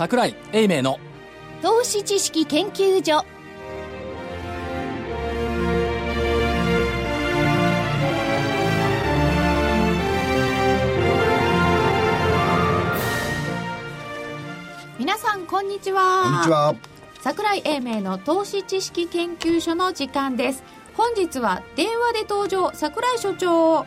桜井英明の。投資知識研究所。皆さんこんにちは。こんにちは。桜井英明の投資知識研究所の時間です。本日は電話で登場桜井所長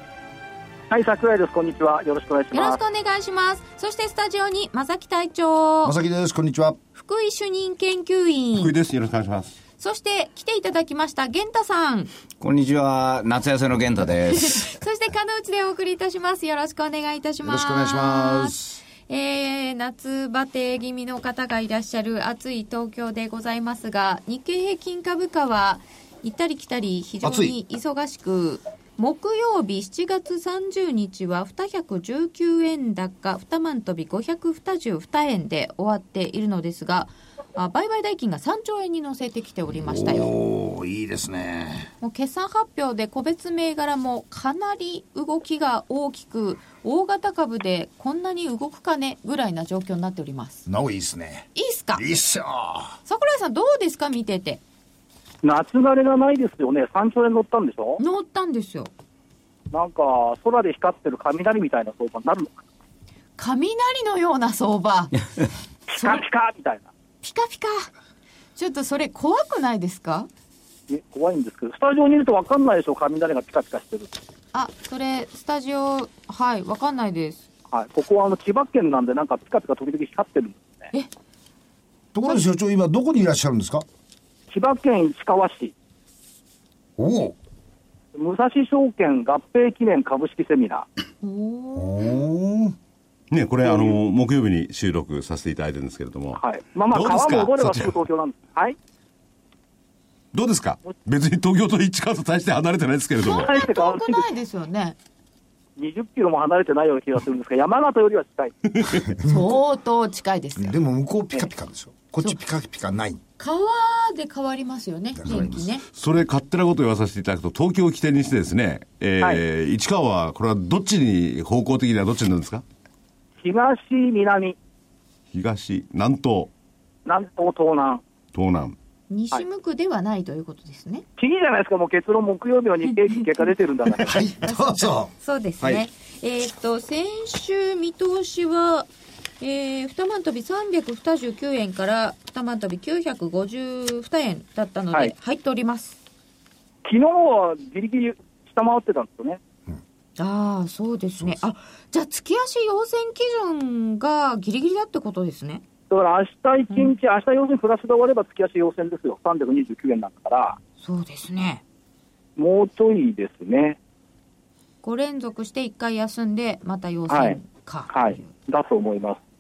はい、桜井です。こんにちは。よろしくお願いしよろします。くお願いしますそしてスタジオに正木隊長まさきですこんにちは福井主任研究員福井です。よろしくお願いします。そして来ていただきました源太さんこんにちは、夏休みの健太です。そして金内でお送りいたしますよろしくお願いいたしよますろしくお願いしますえー、夏バテ気味の方がいらっしゃる暑い東京でございますが日経平均株価は行ったり来たり非常に忙しく木曜日7月30日は219円高2万飛び522円で終わっているのですがあ売買代金が3兆円に乗せてきておりましたよ。おおいいですね。もう決算発表で個別銘柄もかなり動きが大きく大型株でこんなに動くかねぐらいな状況になっております。なおいいですね。いいっすか？いいっすよ。桜井さんどうですか？見てて夏枯れがないですよね。山頂へ乗ったんでしょ？乗ったんですよなんか、空で光ってる雷みたいな相場になるのか雷のような相場ピカピカみたいな。ピカピカちょっとそれ怖くないですか？ね怖いんですけど、スタジオにいると分かんないでしょ、雷がピカピカしてる。あそれスタジオはいわかんないですはい。ここはあの千葉県なんで、なんかピカピカ時々光ってるんですね。ところで所長今どこにいらっしゃるんですか？千葉県市川市、おお武蔵証券合併記念株式セミナー。おおね、これ、あの、木曜日に収録させていただいてるんですけれども。はい。まあまあ、どうですか？川も戻ればすぐ東京なんです。はい。どうですか？別に東京と市川と大して離れてないですけれども。大して変わ遠らないですよね20キロも離れてないような気がするんですが、山形よりは近い。相当近いですよでも向こうピカピカですよこっちピカピカない。川で変わりますよね天気ね。それ勝手なことを言わさせていただくと、東京を起点にしてですね、えー市川は、これはどっちに、方向的にはどっちになるんですか？東、南、東、南東、南東、東南。東南。西向くではないということですね、次じゃないですか、もう結論、木曜日の日経平均結果出てるんだから。はいどうぞ。そうですね、はい。えーっと先週見通しはえー、2万飛び329円から2万飛び952円だったので、はい。入っております。昨日はギリギリ下回ってたんですよね。ああそうですね。あじゃあ月足要線基準がギリギリだってことですね。だから明日一日、明日要するにプラスで終われば月足要線ですよ。329円なんだから、そうですね。もうちょいですね。5連続して1回休んでまた陽はい。線か、はい。だと思います。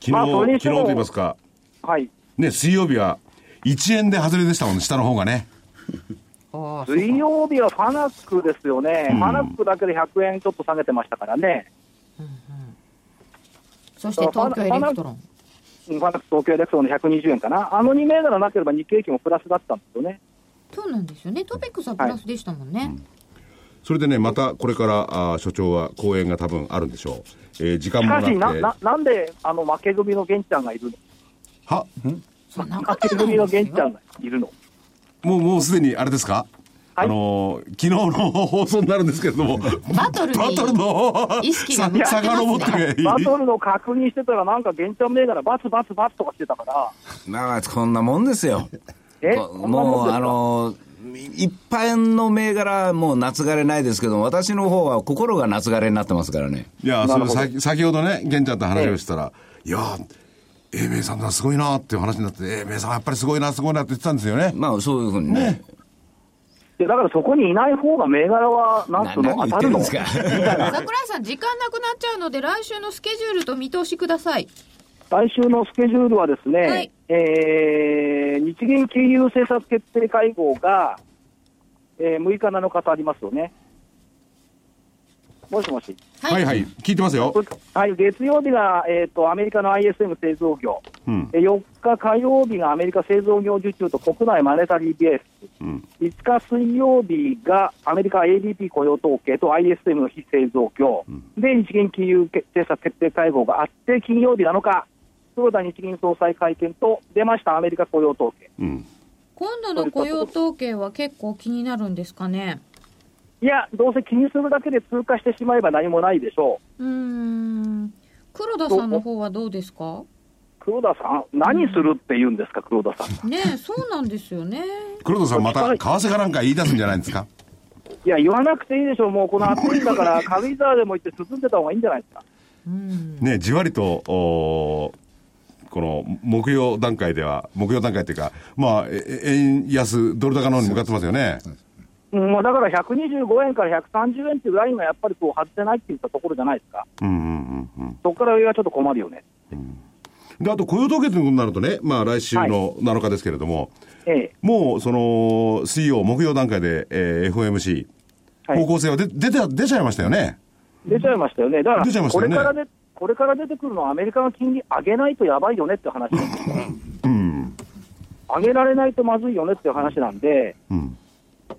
昨日、まあ昨日と言いますか、はい。ね、水曜日は1円で外れでしたもんね、下の方がね。ああ水曜日はファナックですよね。うんファナックだけで100円ちょっと下げてましたからね。そして東京エレクトロンうんファナック東京エレクトロンの120円かな。あの2銘柄なければ日経平均もプラスだったんですよね。そうなんですよねトピックスはプラスでしたもんね、それでね、またこれから、あー所長は講演が多分あるんでしょう。えー時間もなくて。しかしな、な、なんで、あの、負け組の玄ちゃんがいるの？は？そん負け組のですよ。玄ちゃんがいるの？もう、もうすでにあれですか、はい？あのー昨日の放送になるんですけれども、バトルにバトルの意識が向かって バトルの確認してたら、なんか玄ちゃん銘柄、バツバツバツとかしてたから、まあ、こんなもんですよ。え？ももう、あの、いっぱいの銘柄、もう夏枯れないですけど、私の方は心が夏枯れになってますからね。いや、それ先先ほどね、玄ちゃんと話をしたら、いやー、英明さんがすごいなっていう話になって、英明さんはやっぱりすごいな、すごいなって言ってたんですよね。まあ、そういうふうにね。でだからそこにいない方が銘柄は、なんつうの、当たるの。桜井さん時間なくなっちゃうので来週のスケジュールと見通しください来週のスケジュールはですね、はいえー日銀金融政策決定会合が、えー6日、7日とありますよね。もしもし。はいはい、聞いてますよ。はい、月曜日が、えー、とアメリカの ISM 製造業、うん。えー4日火曜日がアメリカ製造業受注と国内マネタリーベース、うん。5日水曜日がアメリカ ADP 雇用統計と ISM の非製造業、で日銀金融政策決定会合があって、金曜日7日、黒田日銀総裁会見と、出ましたアメリカ雇用統計。うん。今度の雇用統計は結構気になるんですかね？いや、どうせ気にするだけで通過してしまえば何もないでしょう。うーん。黒田さんの方はどうですか？黒田さん、何するって言うんですか、黒田さん。ねえ、そうなんですよね。黒田さんまた、為替かなんか言い出すんじゃないんですか？いや、言わなくていいでしょう、もうこの暑いんだから、軽井沢でも行って進んでた方がいいんじゃないですか。うん。ね、じわりと、おーこの、木曜段階では、木曜段階っていうか、まあ、え円安、ドル高の方に向かってますよね。うん、まあだから125円から130円っていうラインがやっぱりこう外せないっていったところじゃないですか。うんうんうんうん。そこから上はちょっと困るよね。で、あと雇用統計ということになるとね、まあ来週の7日ですけれども、ええ。もう、その、水曜、木曜段階で、えー FOMC、はい方向性は出、出て、出ちゃいましたよね。出ちゃいましたよね。だから、出ちゃいましたよねこれからで、これから出てくるのはアメリカが金利上げないとやばいよねって話なんですよ。うん。上げられないとまずいよねっていう話なんで、うん。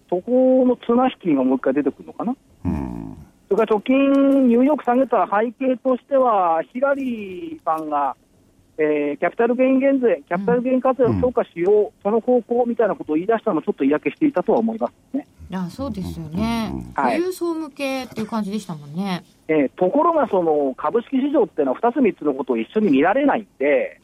そこの綱引きがもう一回出てくるのかな。うん。それから直近、ニューヨーク下げた背景としては、ヒラリーさんが、えーキャピタルゲイン減税、キャピタルゲイン課税を強化しよう、その方向みたいなことを言い出したのもちょっと嫌気していたとは思いますね。あそうですよね。はい富裕層向けっていう感じでしたもんね。えーところが、その株式市場っていうのは2つ3つのことを一緒に見られないんで、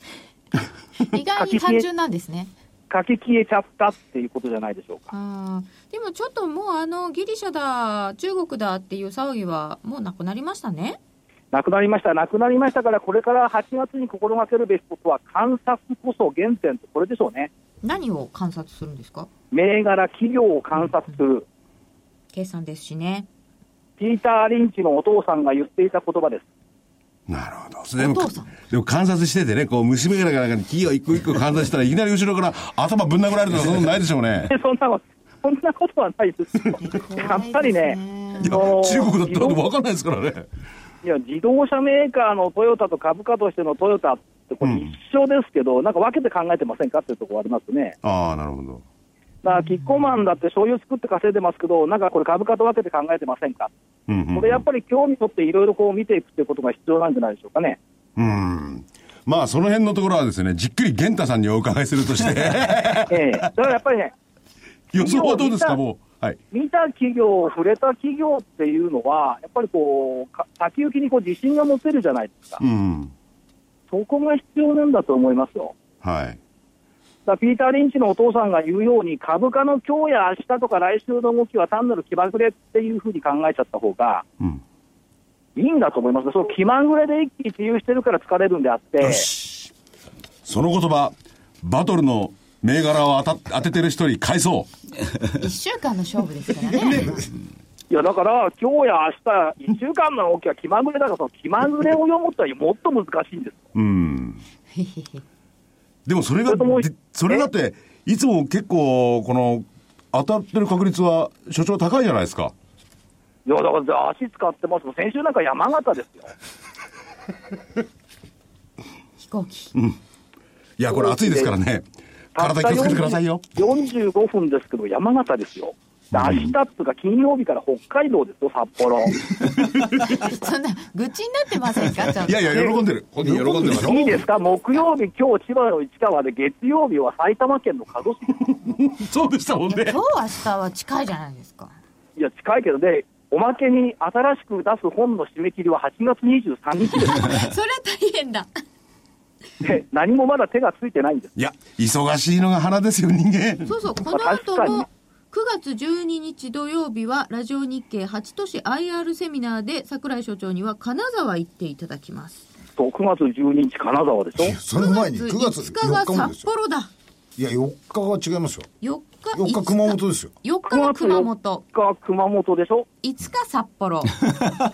意外に単純なんですね。書き消えちゃったっていうことじゃないでしょうか。でもちょっともうあのギリシャだ、中国だっていう騒ぎはもうなくなりましたね。なくなりました、なくなりましたから、これから8月に心がけるべきことは、観察こそ原点と、これでしょうね。何を観察するんですか？銘柄、企業を観察する。計算ですしね。ピーター・リンチのお父さんが言っていた言葉です。なるほど。でもお父さん？でも観察しててね、こう、虫眼鏡かなんかに企業一個一個観察したらいきなり後ろから頭ぶん殴られるとか そんなのないでしょうね。で そんなこと、そんなことはないですよ。やっぱりね、いや、中国だったら分かんないですからね。いや、自動車メーカーのトヨタと株価としてのトヨタこれ一緒ですけど、なんか分けて考えてませんかっていうところありますね。ああ、なるほど。だから、キッコーマンだって醤油作って稼いでますけど、なんかこれ株価と分けて考えてませんかうんうん。これやっぱり興味持っていろいろこう見ていくっていうことが必要なんじゃないでしょうかね。うん。まあ、その辺のところはですね、じっくり玄太さんにお伺いするとして、ええだからやっぱりね、予想はどうですか、もう。はい。見た企業、触れた企業っていうのは、やっぱりこう、か先行きにこう自信が持てるじゃないですか。うん。そこが必要なんだと思いますよ。はい。だピーター・リンチのお父さんが言うように、株価の今日や明日とか来週の動きは単なる気まぐれっていうふうに考えちゃった方がうん。いいんだと思います。その気まぐれで一喜一憂してるから疲れるんであって、よし。その言葉、バトルの銘柄を当た当ててる人に返そう。一週間の勝負ですからね。いやだから今日や明日、1週間の動きは気まぐれだから、その気まぐれを読むとはもっと難しいんです。うん。でもそれが、それだって、いつも結構、この、当たってる確率は、所長高いじゃないですか。いやだから足使ってます先週なんか山形ですよ。飛行機。いや、これ暑いですからね。体気をつけてくださいよ。45分ですけど、山形ですよ。で明日っつうか金曜日から北海道ですよ、札幌。そんな、愚痴になってませんか？ちょっと。いやいや、喜んでる。本人喜んでるでしょいいですか、木曜日、今日千葉の市川で、月曜日は埼玉県の加須市。そうでしたもんね今。日明日は近いじゃないですか。いや、近いけどね、おまけに新しく出す本の締め切りは8月23日です。それは大変だ。で何もまだ手がついてないんです。いや、忙しいのが花ですよ、人間。そうそう、この後も、9月12日土曜日は、ラジオ日経8都市 IR セミナーで、桜井所長には金沢行っていただきます。と9月12日、金沢でしょ？その前に9月5日が4。札幌だ。いや、4日は違いますよ。4日、4日熊本ですよ。4日が熊本、5日熊本でしょ？5日札幌。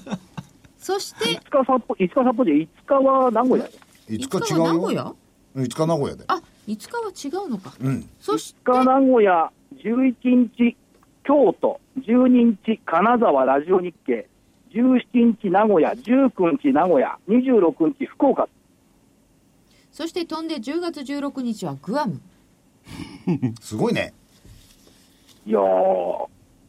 そして、5日札幌、5日札幌で5日は名古屋で。5日違うよ。は名古屋？5日名古屋で。あ、5日は違うのか。うん。そして、5日名古屋、11日京都、12日金沢ラジオ日経、17日名古屋、19日名古屋、26日福岡。そして飛んで10月16日はグアム。すごいね。いやー、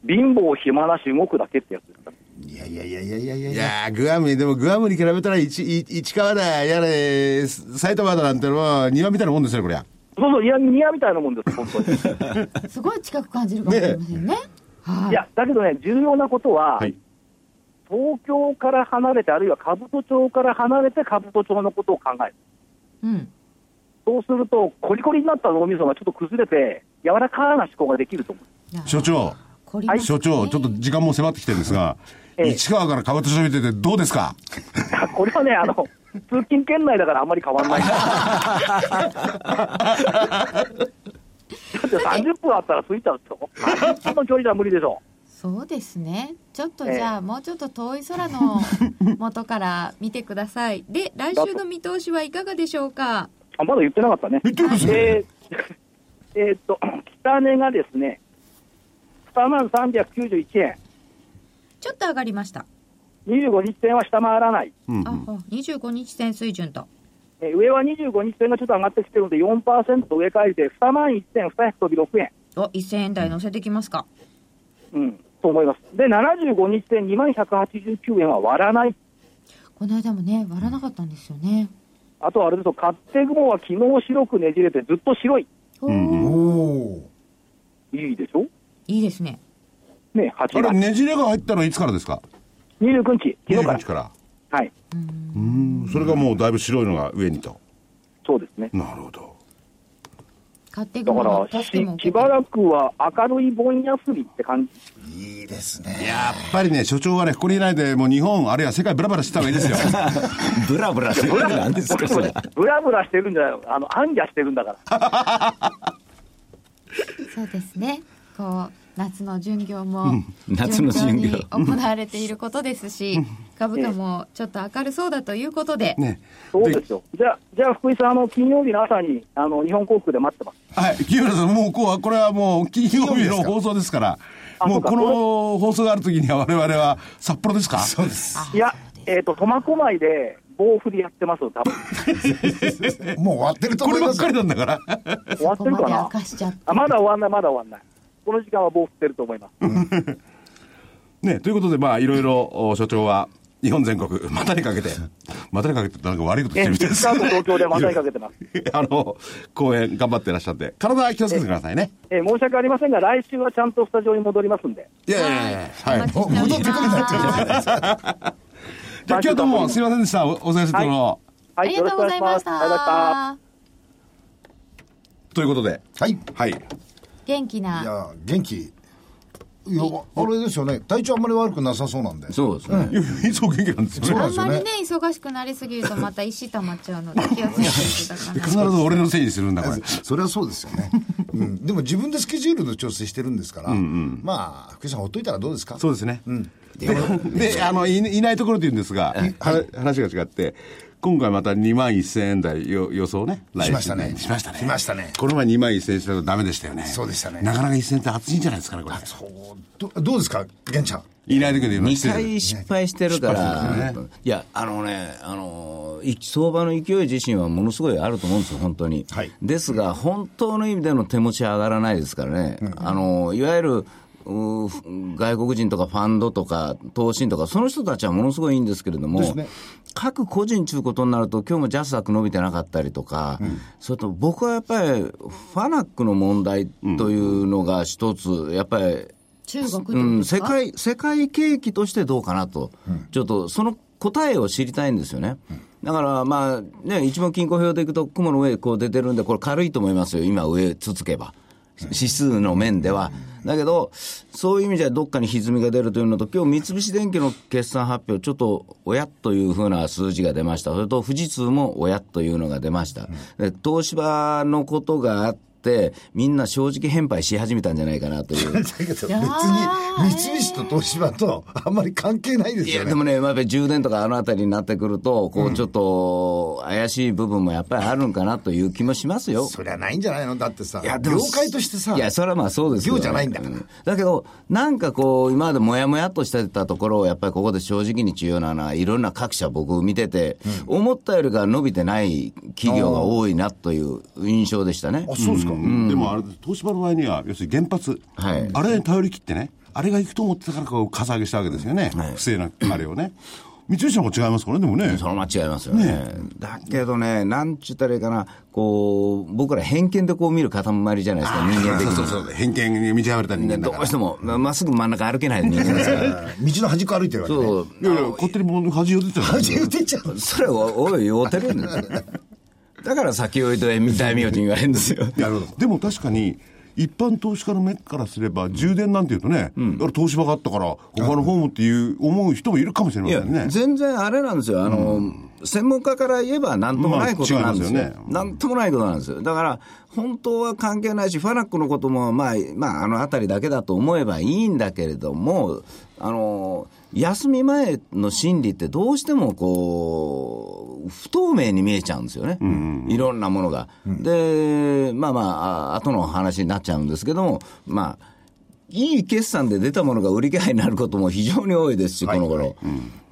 貧乏暇なし動くだけってやつです。いやいやいやいやいやいやいやー、グアムに、でもグアムに比べたら市、川だ、やれ、埼玉だなんてのは庭みたいなもんですね、こりゃ。そうそう、いや、庭みたいなもんです、本当に。すごい近く感じるかもしれませんね。はい。いや、だけどね、重要なことは、はい。東京から離れて、あるいは兜町から離れて、兜町のことを考える。うん。そうすると、コリコリになった脳みそがちょっと崩れて、柔らかな思考ができると思う。所長、凝りますね所長、ちょっと時間も迫ってきてるんですが、ええ市川から川戸町見ててどうですか？これはね、あの、通勤圏内だからあんまり変わんない。だって30分あったら着いちゃうと。30分の距離じゃ無理でしょ。そうですね。ちょっとじゃあ、もうちょっと遠い空の 元から見てください。で、来週の見通しはいかがでしょうか？あ、まだ言ってなかったね。言ってますねえーえーっと、北値がですね、2万391円。ちょっと上がりました。25日線は下回らない。うんあ、25日線水準と。えー上は25日線がちょっと上がってきてるので4%上返りで2万1200飛び6円。お、1000円台乗せてきますか。うん、と思います。で、75日線2万189円は割らない。この間もね、割らなかったんですよね。あとはあれですよ、勝手雲は昨日白くねじれてずっと白い。おおおいいでしょ？いいですね。ね、8あれ、月ねじれが入ったのはいつからですか？29日、昨日か29日から。ら。はい、うん、それがもうだいぶ白いのが上にと。そうですね。なるほど。買ってだからし、しばらくは明るいぼんやすりって感じ。いいですねやっぱりね、所長はね、ここにいないで、もう日本、あるいは世界ブラブラしてた方がいいですよ。ブラブラしてるなんですか、それ。ブラブラしてるんじゃないあの、暗夜してるんだから。そうですね。こう、夏の巡業も、夏の巡業行われていることですし、株価もちょっと明るそうだということで、ね。そうですよ。じゃあ、じゃあ福井さん、あの、金曜日の朝に、あの、日本航空で待ってます。はい、木村さん、もうこう、これはもう金曜日の放送ですから、もうこの放送があるときには我々は札幌ですか？そうですいや、えっ、と、苫小牧で、棒振りやってますよ、多分。もう終わってるとこればっか思いますよりなんだから。終わってるかな？あ、まだ終わんない、まだ終わんない。この時間は棒振ってると思います。ね、ということで、まあ、いろいろ、お所長は、日本全国、またにかけて、またにかけてなんか悪いことしえてるみたいですスカート東京でまたにかけてます。あの、公演頑張ってらっしゃって、体は気をつけてくださいね。えー申し訳ありませんが、来週はちゃんとスタジオに戻りますんで。いやいやいやはい。お待ちしております。じゃあ今日はどうもすいませんでした。おお疲れ様の、はありがとうございありがとうございました。た。ということで、はいはい。元気な。いや元気。いやあれですよね。体調あんまり悪くなさそうなんで。そうですね。いつも元気なんですよね。あんまりね、忙しくなりすぎるとまた石溜まっちゃうので気をつけて。いただかない必ず俺のせいにするんだ、これ。それはそうですよね、うん、でも自分でスケジュールの調整してるんですから、まあ福井さんほっといたらどうですか？そうですね。ん。で、であのい、いないところで言うんですが、は話が違って、今回また2万1000円台よ予想ね。しましたね。しましたね。しましたね。この前2万1000円したらダメでしたよね。そうでしたね。なかなか1000円って熱いんじゃないですかね、これ。そう。どどうですか？玄ちゃん。いない時で言うのは2失礼回失敗してるから、ね。いや、あのね、あのい相場の勢い自身はものすごいあると思うんですよ、本当に。はい。ですが、本当の意味での手持ちは上がらないですからね、あのいわゆるう外国人とかファンドとか投資とか、その人たちはものすごいいいんですけれども、ね各個人ということになると、今日もジャスダック伸びてなかったりとか、それと僕はやっぱり、ファナックの問題というのが一つ、やっぱり、中国うん、世界、世界景気としてどうかなと、ちょっとその答えを知りたいんですよね。だから、まあ、ね、一番均衡表でいくと、雲の上こう出てるんで、これ軽いと思いますよ。今上つつけば。指数の面では。だけど、そういう意味じゃどっかに歪みが出るというのと、今日三菱電機の決算発表、ちょっとおやというふうな数字が出ました。それと富士通もおやというのが出ました。で東芝のことがあって、みんな正直返杯し始めたんじゃないかなという。だけど別に三菱と東芝とあんまり関係ないですいや、よねでもね、まあやっぱり充電とかあのあたりになってくると、こう、ちょっと怪しい部分もやっぱりあるんかなという気もしますよ。そりゃないんじゃないの？だってさいやでも業界としてさいや、それはまあそうですよ。業じゃないんだから。うだけど、なんかこう、今までもやもやっとしてたところを、やっぱりここで正直に重要なのは、いろんな各社僕見てて、思ったよりか伸びてない企業が多いなという印象でしたね。あそうですか、でもあれ、東芝の場合には、要するに原発、はいあれに頼り切ってね、あれが行くと思ってたからこう、かさ上げしたわけですよね。はい不正な、あれをね。三菱の方が違いますからね、でもね。そのまま違いますよね。だけどね、なんちゅったらいいかな、こう、僕ら偏見でこう見る塊じゃないですか、人間的に。そうそうそう、偏見に満ち溢れた人で間だ。どうしても、ままっすぐ真ん中歩けない人間ですから。道の端っこ歩いてるわけね。そう。いやいや、勝手にもう恥を出てた端打てちゃう。それを、おい、酔うてるんですよ。だから先を言うと、大名人言われるんですよ。なるほど。でも確かに、一般投資家の目からすれば、充電なんていうとね、だから東芝があったから、他のホームっていう思う人もいるかもしれませんね。全然あれなんですよ、あの、専門家から言えばなんともないことなんですよ。すよねなんともないことなんですよ。だから、本当は関係ないし、ファナックのことも、まあ、まあ、あの辺りだけだと思えばいいんだけれども、あの、休み前の心理ってどうしてもこう、不透明に見えちゃうんですよね。いろんなものが。で、まあまあ、あ後の話になっちゃうんですけども、まあ、いい決算で出たものが売り買いになることも非常に多いですし、この頃。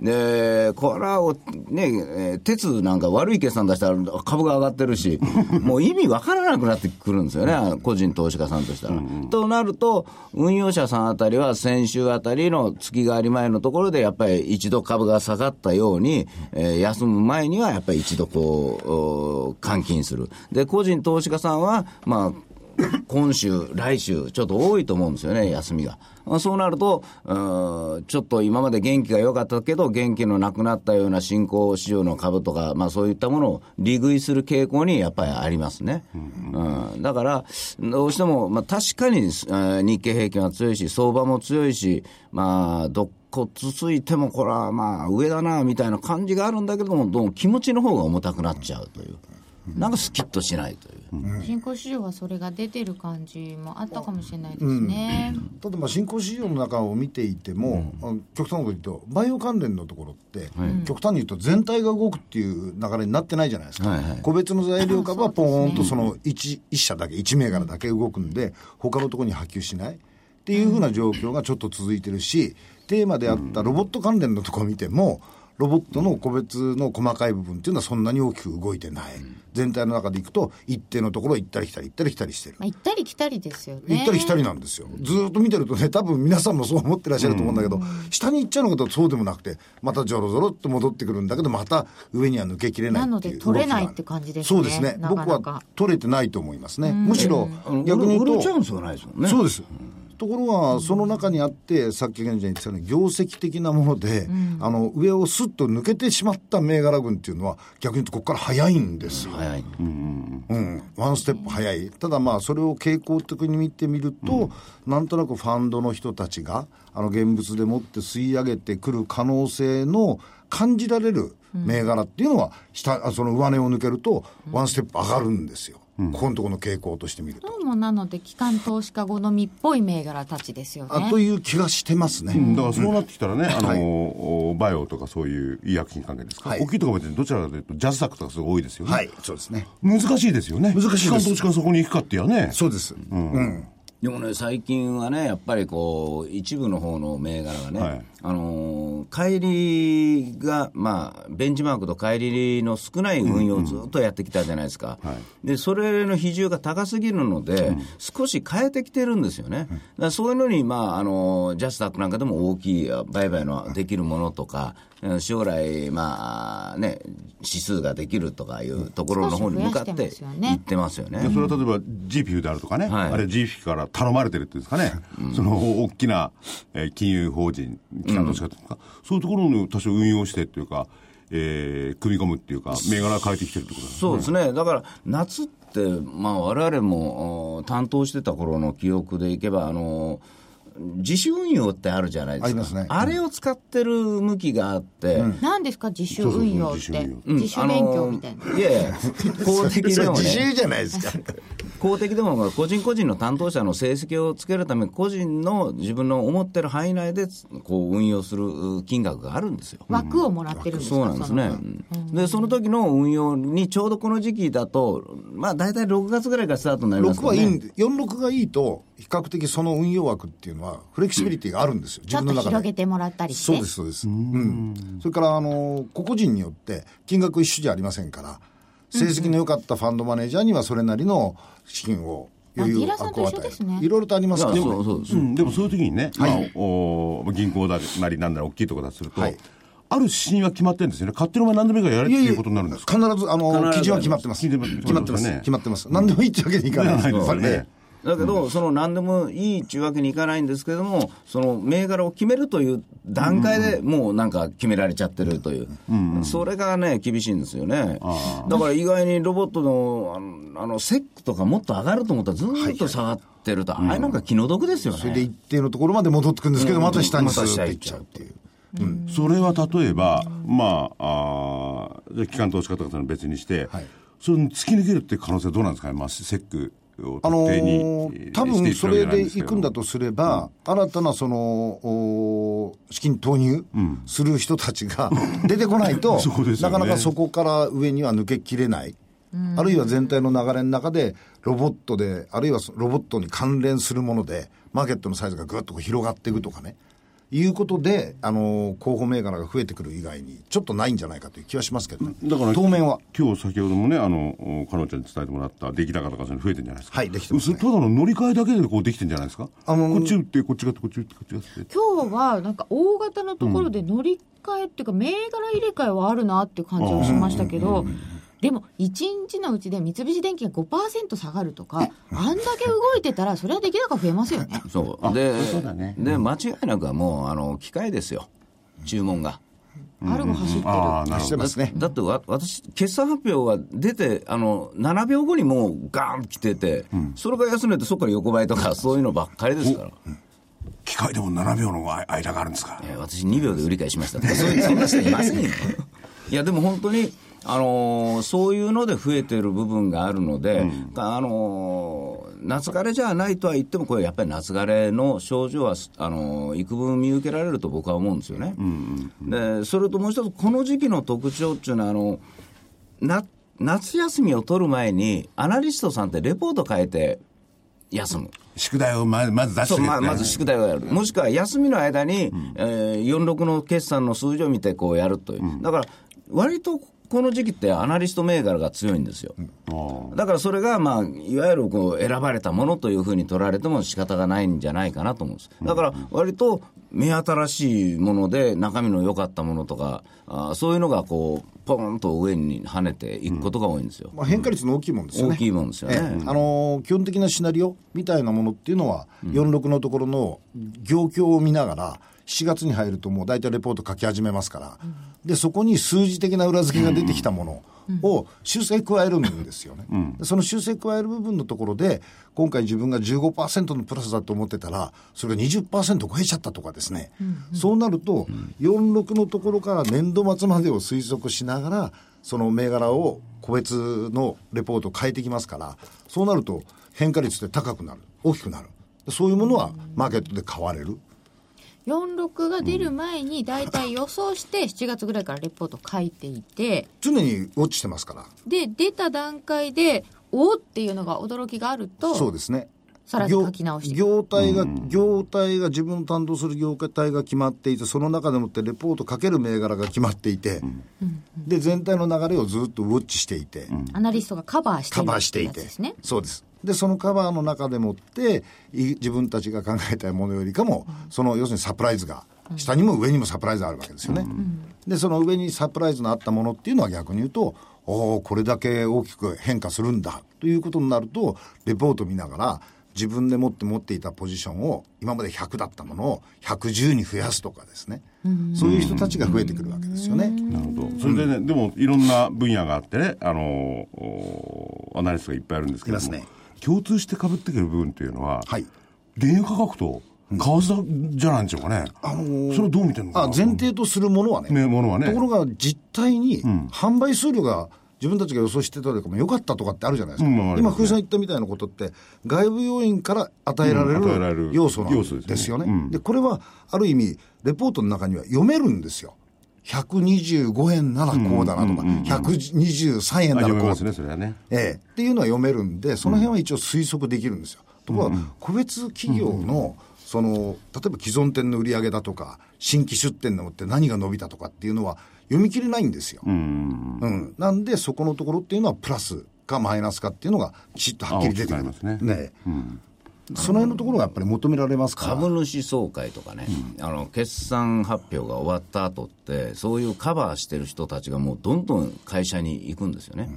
で、これはお、ね、えー鉄なんか悪い決算出したら株が上がってるし、もう意味わからなくなってくるんですよね、個人投資家さんとしたら。となると、運用者さんあたりは先週あたりの月替わり前のところで、やっぱり一度株が下がったように、えー休む前にはやっぱり一度こうお、換金する。で、個人投資家さんは、まあ、今週、来週、ちょっと多いと思うんですよね、休みが。そうなると、ちょっと今まで元気が良かったけど、元気のなくなったような新興市場の株とか、まあそういったものを利食いする傾向にやっぱりありますね。うんだから、どうしても、まあ確かに、日経平均は強いし、相場も強いし、まあ、どこつついても、これはまあ上だな、みたいな感じがあるんだけども、どうも気持ちの方が重たくなっちゃうという。なんかスキッとしないという。新興市場はそれが出てる感じもあったかもしれないですね。ただまあ新興市場の中を見ていても、極端なこと言うとバイオ関連のところって、極端に言うと全体が動くっていう流れになってないじゃないですか、はいはい。個別の材料株はポーンとその 1, 一社だけ1銘柄だけ動くんで他のところに波及しない。っていうふうな状況がちょっと続いてるしテーマであったロボット関連のところを見てもロボットの個別の細かい部分っていうのはそんなに大きく動いてない、全体の中でいくと一定のところを行ったり来たり行ったり来たりしてるまあ、行ったり来たりですよね。行ったり来たりなんですよ。ずーっと見てるとね、多分皆さんもそう思ってらっしゃると思うんだけど、下に行っちゃうのかとそうでもなくて、またゾロゾロっと戻ってくるんだけど、また上には抜けきれないっていうなので取れないって感じですねそうですね。なかなか僕は取れてないと思いますね。むしろ逆に言うと、売るチャンスがないですもんね。そうです。ところが、その中にあって、さっき現在言ってたように、業績的なもので、あの、上をスッと抜けてしまった銘柄群っていうのは、逆に言うとここから早いんですよ。早い。うん、ワンステップ早い、ただまあ、それを傾向的に見てみると、なんとなくファンドの人たちが、あの現物でもって吸い上げてくる可能性の感じられる銘柄っていうのは、下、あその上値を抜けると、ワンステップ上がるんですよ、ここのところの傾向としてみると。どうもなので、機関投資家好みっぽい銘柄たちですよね。あという気がしてますね。だからそうなってきたらね、あのおバイオとかそういう医薬品関係ですか、はい大きいところまでどちらかというと、ジャズサックとかすごい多いですよね。はい、そうですね。難しいですよね。難しいです機関投資家がそこに行くかっていうね。そうです。うん。でもね、最近はね、やっぱりこう、一部の方の銘柄がね、はい。あのー、帰りが、まあ、ベンチマークと帰りの少ない運用をずっとやってきたじゃないですか。で、それの比重が高すぎるので、少し変えてきてるんですよね。そういうのに、まあ、あのー、ジャスタックなんかでも大きい売買のできるものとか、うん将来、まあ、ね、指数ができるとかいうところの方に向かっていってますよね。でそれは例えば GPU であるとかね、はい。あれ GFI から頼まれてるっていうんですかね、その大きな、えー金融法人、機関投資家とか、そういうところに多少運用してっていうか、えー組み込むっていうか、銘柄変えてきてるってことですそうですね、だから夏って、まあ我々もお担当してた頃の記憶でいけば、あの自主運用ってあるじゃないですか、ありますね。あれを使ってる向きがあって、何ですか？自主運用って。そうそうそう自主勉強みたいな、いやいや、公的でも自ね、習じゃないですか。公的でも個人個人の担当者の成績をつけるため、個人の自分の思ってる範囲内でこう運用する金額があるんですよ。枠をもらってるんですか？そうなんですね。うんで、その時の運用にちょうどこの時期だと、まあ大体6月ぐらいからスタートになります6からね。はいいんで、46がいいと、比較的その運用枠っていうのは、フレキシビリティがあるんですよ、ちょっと自分の中で。広げてもらったりしてそうです、そうです。うん。それから、あの、個々人によって、金額一緒じゃありませんから、成績の良かったファンドマネージャーにはそれなりの資金を余裕あディーラーさんと一緒ですねいろいろとありますからね。ですうん、でもそういう時にね、まあ、お銀行だなりなんだり大きいところだとすると、はいある指針は決まってるんですよね。勝手にお前何でもいいからやれっていうことになるんですか必ず、あの、基準は決まってます。決まってます決まってます。何でもいいってわけにいかないです。だけど、その何でもいいっていうわけにいかないんですけれども、その銘柄を決めるという段階でもうなんか決められちゃってるという、それがね、厳しいんですよね。だから意外にロボットのあのあのセックとかもっと上がると思ったらずーっと下がってると、あれなんか気の毒ですよね。それで一定のところまで戻ってくるんですけど、うん。また下にスーッといっちゃうっていう。それは例えば、まあ、あ機関投資家とかとは別にして、はい。それに突き抜けるっていう可能性はどうなんですかね、まあ、セックをあの特定に、ー多分それで行くんだとすれば、新たなそのお資金投入する人たちが出てこないと、そうですよね。なかなかそこから上には抜けきれない。あるいは全体の流れの中で、ロボットで、あるいはロボットに関連するもので、マーケットのサイズがぐっと広がっていくとかね、いうことで、あのー候補銘柄が増えてくる以外に、ちょっとないんじゃないかという気はしますけどね、だから当面は。今日先ほどもね、あの、かのちゃんに伝えてもらった出来高とかその増えてるんじゃないですか。はいできてますねただの乗り換えだけでこうできてるんじゃないですか。あのーこっち打って、こっちがって、こっち打って、こっちがって。今日はなんか大型のところで乗り換えっていうか、銘柄入れ替えはあるなっていう感じはしましたけど、でも1日のうちで三菱電機が5%下がるとか、あんだけ動いてたら、それは出来高増えますよね。そうでそうだねで間違いなくはもうあの機械ですよ、注文が。あるも走ってる。ああ、なるほど。してますね。だってわ私、決算発表が出て、あの7秒後にもうガーンと来てて、それが安値て、そこから横ばいとか、そういうのばっかりですから、機械でも7秒の間があるんですか？えー私、2秒で売り買いしましたとか、そういうそんな人いませんよ。いや、でも本当に、あのーそういうので増えてる部分があるので、あのー夏枯れじゃないとは言っても、これやっぱり夏枯れの症状は、あのー幾分見受けられると僕は思うんですよね。でそれともう一つ、この時期の特徴っていうのは、あのな夏休みを取る前に、アナリストさんってレポート変えて休む。宿題をままず出ままず宿題をやる、もしくは休みの間に、えー46の決算の数字を見てこうやるという、だから割とこの時期ってアナリスト銘柄が強いんですよ。だからそれが、まあ、いわゆるこう選ばれたものというふうに取られても仕方がないんじゃないかなと思うんです。だから割と目新しいもので中身の良かったものとか、あーそういうのがこう、ポーンと上に跳ねていくことが多いんですよ。まあ、変化率の大きいもんですよね。大きいもんですよねええあのー基本的なシナリオみたいなものっていうのは、46のところの業況を見ながら、7月に入るともう大体レポート書き始めますから、で、そこに数字的な裏付けが出てきたものを修正加えるんですよね。でその修正加える部分のところで、今回自分が15%のプラスだと思ってたら、それが20%超えちゃったとかですね。そうなると、46のところから年度末までを推測しながら、その銘柄を個別のレポートを変えてきますから、そうなると変化率って高くなる、大きくなる。そういうものはマーケットで買われる。46が出る前に大体予想して7月ぐらいからレポート書いていて常にウォッチしてますから。で出た段階でおーっていうのが驚きがあるとそうですね。さらに書き直して業業態が、業態が自分の担当する業態が決まっていて、その中でもってレポートかける銘柄が決まっていて、で、全体の流れをずっとウォッチしていて、アナリストがカバーしてカるバーしていてやつですね。そうです。で、そのカバーの中でもって、い自分たちが考えたものよりかも、その要するにサプライズが、下にも上にもサプライズあるわけですよね。で、その上にサプライズのあったものっていうのは逆に言うと、おおこれだけ大きく変化するんだということになると、レポート見ながら、自分で持って持っていたポジションを、今まで100だったものを110に増やすとかですね。そういう人たちが増えてくるわけですよね。なるほど。それでね、でもいろんな分野があってね、あのおアナリストがいっぱいあるんですけども、いますね共通して被ってくる部分っていうのは、はい。原油価格と為替じゃないんでしょうかね。それをどう見てるのかな？あ前提とするものはね、ねものはね。ところが実態に販売数量が自分たちが予想してたよりかも良かったとかってあるじゃないですか、うんまあ今、福井さん言ったみたいなことって、外部要因から与えられるる要素なんですね。ですよね、うん。でこれはある意味、レポートの中には読めるんですよ。125円ならこうだなとか、123円あならこうっていうのは読めるんで、その辺は一応推測できるんですよ。ところが、個別企業の、その、例えば既存店の売り上げだとか、新規出店のって何が伸びたとかっていうのは読み切れないんですよ。うん。なんで、そこのところっていうのはプラスかマイナスかっていうのがきちっとはっきり出てくる。あ大きくなりますねその辺のところがやっぱり求められますから。株主総会とかね、あの決算発表が終わった後って、そういうカバーしてる人たちがもうどんどん会社に行くんですよね。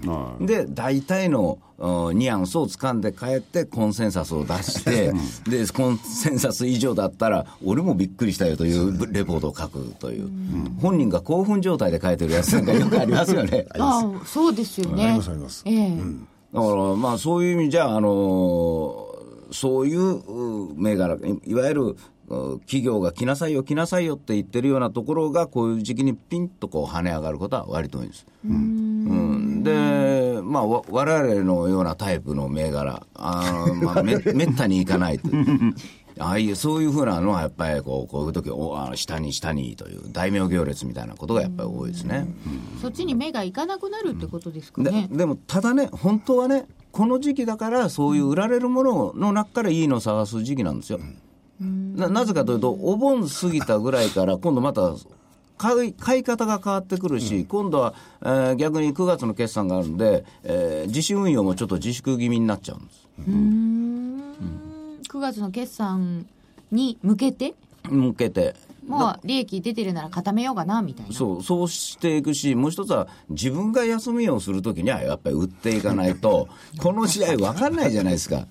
で、大体のうんニュアンスを掴んで帰って、コンセンサスを出して、で、コンセンサス以上だったら、俺もびっくりしたよというレポートを書くという、本人が興奮状態で書いてるやつなんかよくありますよね。ああそうですよね。ありますあります。ええ。だから、まあ、そういう意味じゃ、あのそういうう銘柄、いいわゆるう企業が来なさいよ、来なさいよって言ってるようなところが、こういう時期にピンとこう跳ね上がることは割と多いんです。うんで、まあ、わ我々のようなタイプの銘柄、あーまあ、め めったにいかないと。ああいう、そういうふうなのは、やっぱりこう、こういう時おあ下に下にという、大名行列みたいなことがやっぱり多いですね。そっちに目がいかなくなるってことですかでね。でも、ただね、本当はね、この時期だから、そういう売られるものの中からいいのを探す時期なんですよ。ななぜかというと、お盆過ぎたぐらいから、今度また買い買い方が変わってくるし、今度は、えー逆に9月の決算があるんで、えー自主運用もちょっと自粛気味になっちゃうんです。9月の決算に向けて、向けて。まあ、利益出てるなら固めようかなみたいな。そう、そうしていくし、もう一つは、自分が休みをするときには、やっぱり売っていかないと、この試合分かんないじゃないですか。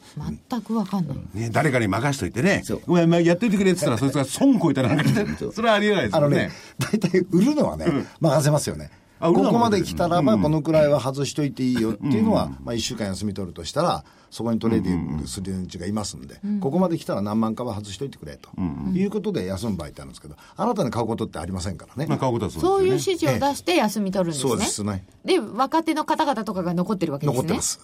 全くわかんない。ね、誰かに任しといてねそう、お前、まあやっといてくれって言ったら、そいつが損こいたらなそれはありえないですよねあのね。、大体売るのはね、任せますよね。ここまで来たらば、このくらいは外しといていいよっていうのは、まあ1週間休み取るとしたら、そこにトレーディングする連中がいますんで、ここまで来たら何万かは外しといてくれということで休む場合ってあるんですけど、あなたに買うことってありませんからねまあ、。買うことはそうですそういう。指示を出して休み取るんですね。そうですね。で、若手の方々とかが残ってるわけですね。残ってます。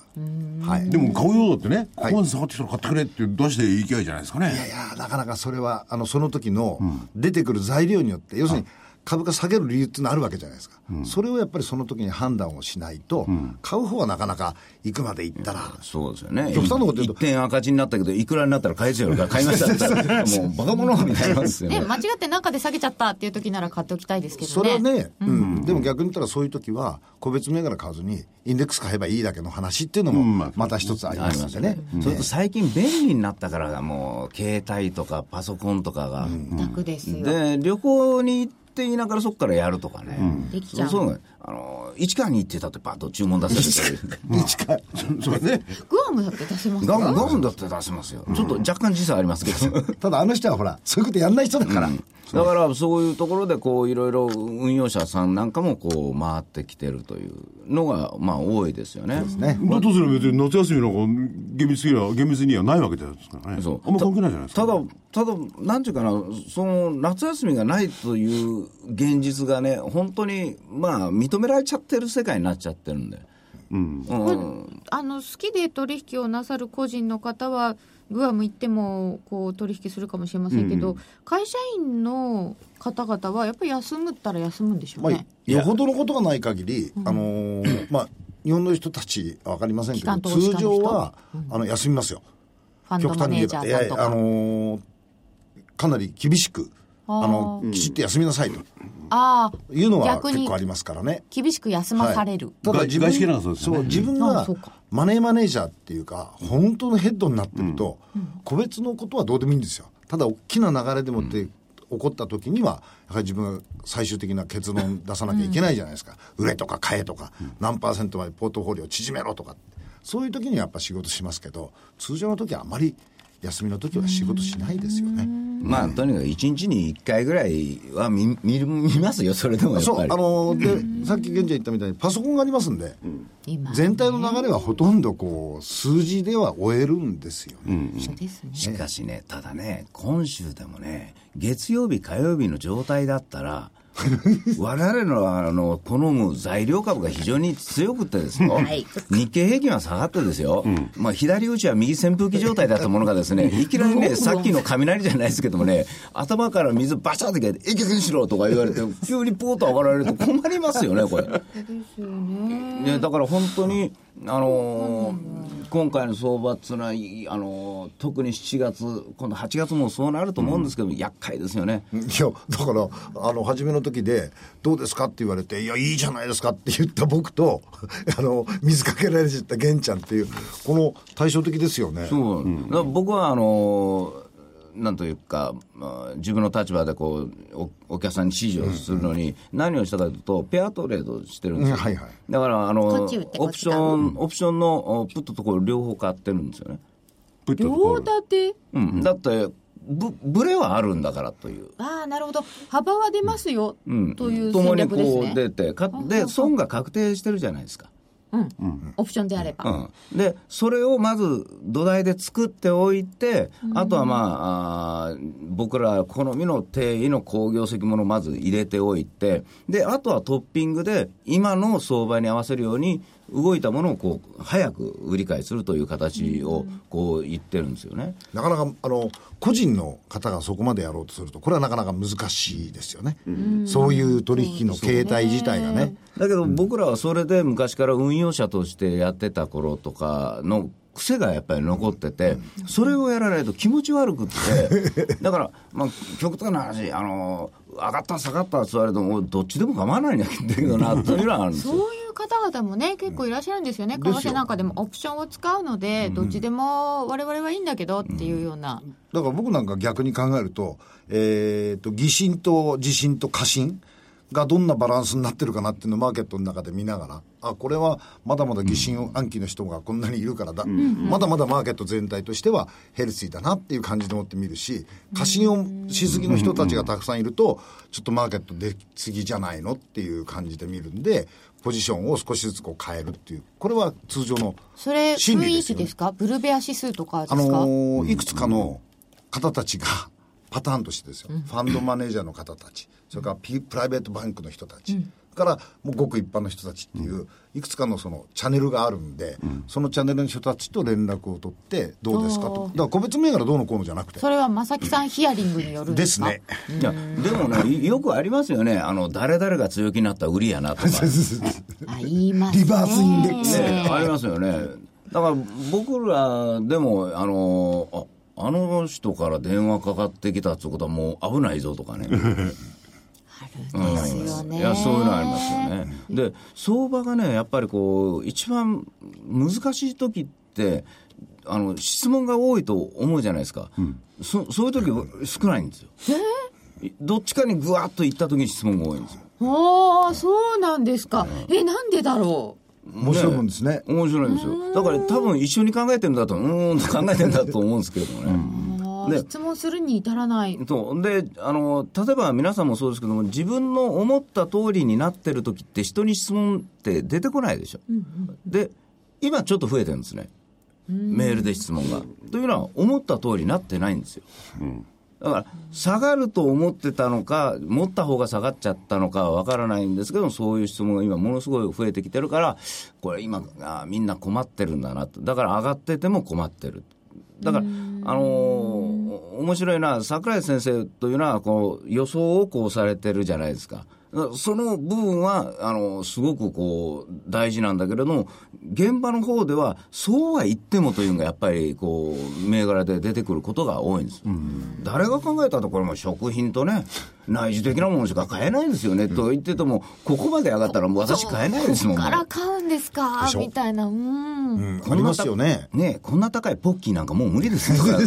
はい。でも買うようだってね、こはいこまで下がってきたら買ってくれって出していきゃいいじゃないですかね。いやいや、なかなかそれは、あの、その時の出てくる材料によって、要するに株価下げる理由っていうのはあるわけじゃないですか。それをやっぱりその時に判断をしないと、買う方はなかなか行くまで行ったら、そうですよね。極端なこと言うと一点赤字になったけど、いくらになったら買えちゃうから買いましたって もうバカ者みたいになるんですよね、ね。間違って中で下げちゃったっていう時なら買っておきたいですけどね。それはね、うん、でも逆に言ったらそういう時は、個別銘柄買わずに、インデックス買えばいいだけの話っていうのも、また一つありあますよね。。それと最近便利になったから、もう携帯とかパソコンとかが。楽ですよ。で、旅行に行っていながらそこからやるとかね。できちゃうそうそうあの、市川に行ってたってパッと注文出せるという。そうね。グアムだって出せますか？ガム、ガムだって出せますよ。ちょっと若干時差ありますけど。ただあの人はほら、そういうことやんない人だから。だからそういうところでこういろいろ運用者さんなんかもこう回ってきてるというのがまあ多いですよね。ね。だとすれば別に夏休みなんか厳密には、厳密にはないわけですからね。そうあんま関係ないじゃないですか。ただ、ただ、なんていうかな、その夏休みがないという現実がね、本当にまあ認められちゃってる世界になっちゃってるんで。うん。あの好きで取引をなさる個人の方はグアム行ってもこう取引するかもしれませんけど、会社員の方々はやっぱり休むったら休むんでしょうまあね。、よほどのことがない限り、あのー まあ、日本の人たちは分かりませんけど、通人常は、あの休みますよ。ファンドマネーあか。のーかなり厳しく、あのきちっと休みなさいとああ、いうのは結構ありますからね。厳しく休まされる。ただ自分そう自分がマネーマネージャーっていうか、本当のヘッドになってると、個別のことはどうでもいいんですよ。ただ、大きな流れでもって、起こった時には、やはり自分が最終的な結論出さなきゃいけないじゃないですか。売れとか買えとか、何パーセントまでポートフォリオ縮めろとか。そういう時にはやっぱ仕事しますけど、通常の時はあまり休みの時は仕事しないですよね。まあとにかく一日に一回ぐらいは見 見る見ますよ、それでもやっそう、あぱり。ので、さっき現地言ったみたいにパソコンがありますんで、今全体の流れはほとんどこう、数字では終えるんですよね。そうですね。しかしね、ただね、今週でもね、月曜日、火曜日の状態だったら、我々のあの好む材料株が非常に強くてですよ、はい。日経平均は下がってですよ、まあ、左打ちは右扇風機状態だったものがですね、いきなりね、さっきの雷じゃないですけどもね、頭から水バシャってかけて、えけけにしろとか言われて、急にポート上がられると困りますよね、これ。ですよね。ね、だから本当に、あのー今回の相場っていうのは、いあのー特に7月、今度8月もそうなると思うんですけど、厄介ですよね。いや、だから、あの、初めの時時で、どうですかって言われて、いや、いいじゃないですかって言った僕と、あの、水かけられちゃった玄ちゃんっていう、この対照的ですよね。そう、だから僕はあのなんというか、まあ、自分の立場でこうおお客さんに指示をするのに、何をしたかというと、ペアトレードしてるんですよ、うんはいはい。だからあのオプション、オプションのおプットところ両方買ってるんですよね。プットとコー両ル立て？うん、だってぶ、ブレはあるんだからという。ああなるほど。幅は出ますよ、うん、という共に戦略ですこうね出てかで損が確定してるじゃないですか、うん、オプションであれば、うん、でそれをまず土台で作っておいて、あとはまあ僕ら好みの定位の好業績ものをまず入れておいてであとはトッピングで今の相場に合わせるように動いたものをこう早く売り買いするという形をこう言ってるんですよね。なかなか、あの、個人の方がそこまでやろうとすると、これはなかなか難しいですよね。そういう取引の形態自体がね。だけど僕らはそれで昔から運用者としてやってた頃とかの癖がやっぱり残ってて、それをやらないと気持ち悪くって、だから、まあ、極端な話、あの上がった、下がったって言われても、どっちでも構わないんだけどな というのはあるんですよ。そういう方々もね、結構いらっしゃるんですよね、為替なんかでもオプションを使うので、どっちでも我々はいいんだけどっていうような、だから僕なんか逆に考えると、えっ、と、疑心と自信と過信がどんなバランスになってるかなっていうのをマーケットの中で見ながら、あ、これはまだまだ疑心暗鬼の人がこんなにいるからだ、まだまだマーケット全体としてはヘルシーだなっていう感じでもって見るし、過信をしすぎの人たちがたくさんいると、ちょっとマーケット出過ぎじゃないのっていう感じで見るんで、ポジションを少しずつこう変えるっていう、これは通常のそれ、雰囲心理ですよね。気ですか、ブルベア指数とかですあか、のーいくつかの方たちが、パターンとしてですよ、ファンドマネージャーの方たち、それからピプライベートバンクの人たち、それからもうごく一般の人たちっていう、いくつかのそのチャンネルがあるんで、そのチャンネルの人たちと連絡を取って、どうですかと。だから個別銘柄どうのこうのじゃなくて。それは正木さんヒアリングによるんでかですすね。いやでもね、よくありますよね、あの誰々が強気になったら売りやなとか。あ言いますねリバースインデックスね、ありますよね。だから僕らでも、あの、ああの人から電話かかってきたってことはもう危ないぞとかね。ですよね、いや、そういうのありますよね。で、相場がね、やっぱりこう、一番難しい時って、あの、質問が多いと思うじゃないですか。そそういう時少ないんですよ。どっちかにぐわっと行った時に質問が多いんですよ。ああそうなんですか、えなんでだろ面白いもんですね。面白いんですよ。だから多分一緒に考えてるんだと、うーんと考えてるんだと思うんですけれどもね。質問するに至らない。そう。であの例えば皆さんもそうですけども自分の思った通りになってる時って人に質問って出てこないでしょ、で今ちょっと増えてるんですね。メールで質問が。というのは思った通りになってないんですよ、だから下がると思ってたのか持った方が下がっちゃったのかは分からないんですけどそういう質問が今ものすごい増えてきてるからこれ今あみんな困ってるんだなと。だから上がってても困ってる。だから、あのー面白いのは、桜井先生というのは、こう、予想をこうされてるじゃないですか。その部分は、あの、すごくこう、大事なんだけれども、現場の方では、そうは言ってもというのが、やっぱり、こう、銘柄で出てくることが多いんです。誰が考えたところも食品とね、内需的なものしか買えないですよね、と言ってても、ここまで上がったらもう私買えないですもんここから買うんですか？みたいな。うん、うんありますよね。ねこんな高いポッキーなんかもう無理ですよ とか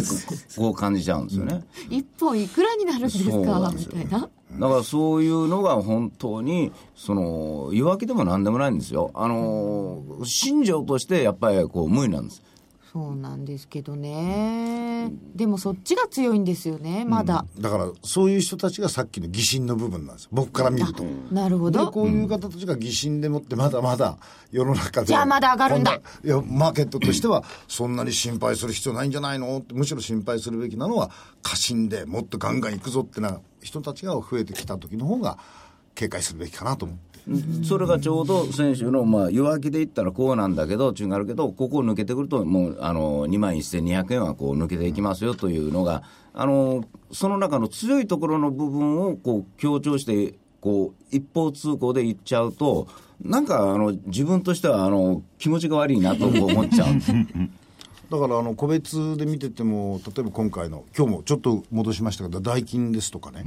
こう感じちゃうんですよね。一本いくらになるんですか？みたいなだからそういうのが本当に、その、言い訳でもなんでもないんですよ。あの、信条としてやっぱりこう無理なんです。そうなんですけどねでもそっちが強いんですよねまだ、だから、そういう人たちがさっきの疑心の部分なんですよ。僕から見ると。で、なるほどこういう方たちが疑心でもって、まだまだ世の中で。じゃあまだ上がるんだこいや、マーケットとしては、そんなに心配する必要ないんじゃないの？って、むしろ心配するべきなのは、過信でもっとガンガン行くぞってな人たちが増えてきた時の方が、警戒するべきかなと思って。それがちょうど先週の、まあ、弱気で言ったらこうなんだけど、違うけど、ここを抜けてくると、もうあの2万1200円はこう抜けていきますよというのが、あのその中の強いところの部分をこう強調して、こう一方通行で言っちゃうと、なんかあの自分としてはあの気持ちが悪いなと思っちゃう。だからあの個別で見てても、例えば今回の、今日もちょっと戻しましたけど、ダイキンですとかね、